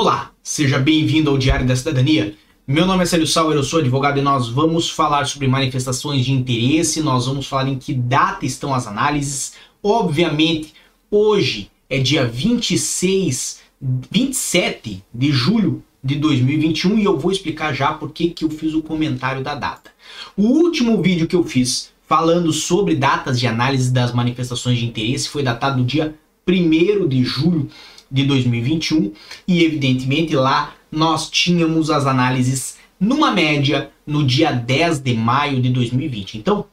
Olá, seja bem-vindo ao Diário da Cidadania. Meu nome é Célio Sauer, eu sou advogado e nós vamos falar sobre manifestações de interesse, nós vamos falar em que data estão as análises. Obviamente, hoje é dia 26, 27 de julho de 2021 e eu vou explicar já por que eu fiz o comentário da data. O último vídeo que eu fiz falando sobre datas de análise das manifestações de interesse foi datado no dia 1 de julho de 2021 e evidentemente lá nós tínhamos as análises numa média no dia 10 de maio de 2020. Então,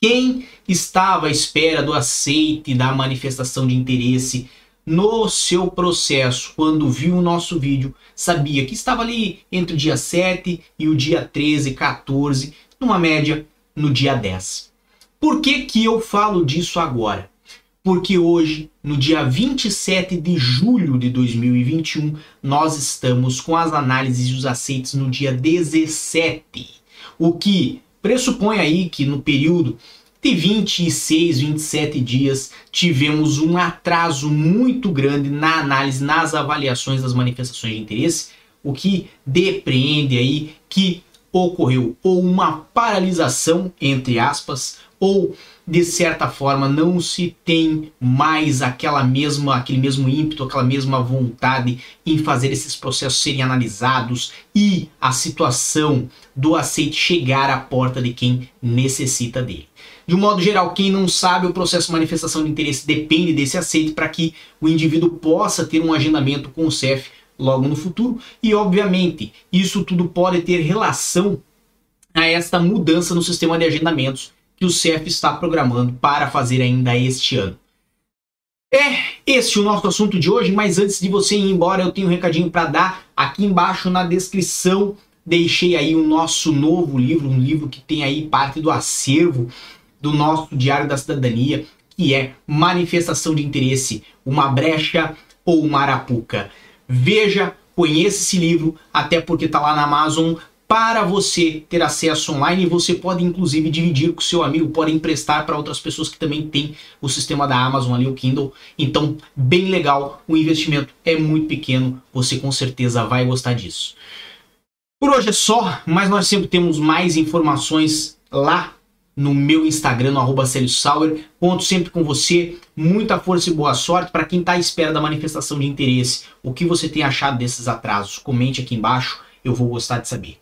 quem estava à espera do aceite da manifestação de interesse no seu processo, quando viu o nosso vídeo, sabia que estava ali entre o dia 7 e o dia 13, 14, numa média no dia 10. Por que, que eu falo disso agora? Porque hoje, no dia 27 de julho de 2021, nós estamos com as análises e os aceites no dia 17, o que pressupõe aí que no período de 26, 27 dias tivemos um atraso muito grande na análise, nas avaliações das manifestações de interesse, o que depreende aí que ocorreu ou uma paralisação, entre aspas, ou de certa forma não se tem mais aquela mesma aquele mesmo ímpeto, aquela mesma vontade em fazer esses processos serem analisados e a situação do aceite chegar à porta de quem necessita dele. De um modo geral, quem não sabe, o processo de manifestação de interesse depende desse aceite para que o indivíduo possa ter um agendamento com o CEF logo no futuro e, obviamente, isso tudo pode ter relação a esta mudança no sistema de agendamentos que o CEF está programando para fazer ainda este ano. É esse o nosso assunto de hoje, mas antes de você ir embora, eu tenho um recadinho para dar aqui embaixo na descrição. Deixei aí o nosso novo livro, um livro que tem aí parte do acervo do nosso Diário da Cidadania, que é Manifestação de Interesse, uma brecha ou uma arapuca. Veja, conheça esse livro, até porque está lá na Amazon para você ter acesso online você pode inclusive dividir com seu amigo, pode emprestar para outras pessoas que também têm o sistema da Amazon ali, o Kindle. Então, bem legal, o investimento é muito pequeno, você com certeza vai gostar disso. Por hoje é só, mas nós sempre temos mais informações lá no meu Instagram, no arroba Sauer. Conto sempre com você. Muita força e boa sorte para quem está à espera da manifestação de interesse. O que você tem achado desses atrasos? Comente aqui embaixo, eu vou gostar de saber.